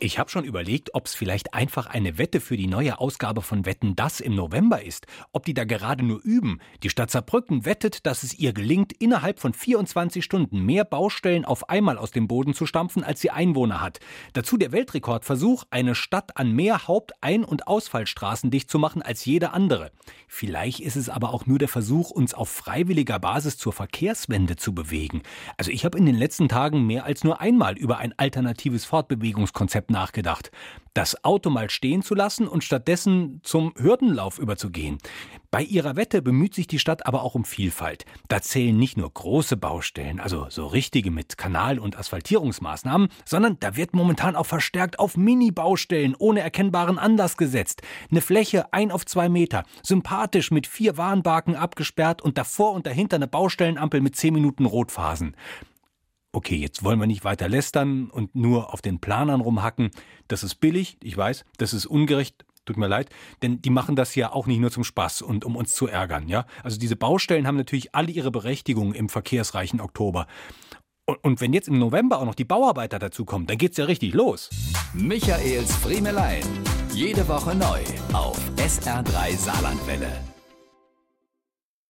Ich habe schon überlegt, ob es vielleicht einfach eine Wette für die neue Ausgabe von Wetten das im November ist. Ob die da gerade nur üben. Die Stadt Saarbrücken wettet, dass es ihr gelingt, innerhalb von 24 Stunden mehr Baustellen auf einmal aus dem Boden zu stampfen, als sie Einwohner hat. Dazu der Weltrekordversuch, eine Stadt an mehr Haupt-, Ein- und Ausfallstraßen dicht zu machen als jede andere. Vielleicht ist es aber auch nur der Versuch, uns auf freiwilliger Basis zur Verkehrswende zu bewegen. Also ich habe in den letzten Tagen mehr als nur einmal über ein alternatives Fortbewegungskonzept nachgedacht. Das Auto mal stehen zu lassen und stattdessen zum Hürdenlauf überzugehen. Bei ihrer Wette bemüht sich die Stadt aber auch um Vielfalt. Da zählen nicht nur große Baustellen, also so richtige mit Kanal- und Asphaltierungsmaßnahmen, sondern da wird momentan auch verstärkt auf Mini-Baustellen ohne erkennbaren Anlass gesetzt. Eine Fläche ein auf zwei Meter, sympathisch mit vier Warnbarken abgesperrt und davor und dahinter eine Baustellenampel mit zehn Minuten Rotphasen. Okay, jetzt wollen wir nicht weiter lästern und nur auf den Planern rumhacken. Das ist billig, ich weiß, das ist ungerecht, tut mir leid, denn die machen das ja auch nicht nur zum Spaß und um uns zu ärgern, ja? Also diese Baustellen haben natürlich alle ihre Berechtigung im verkehrsreichen Oktober. Und, und wenn jetzt im November auch noch die Bauarbeiter dazukommen, dann geht's ja richtig los. Michaels Friemelein. Jede Woche neu auf SR3 Saarlandwelle.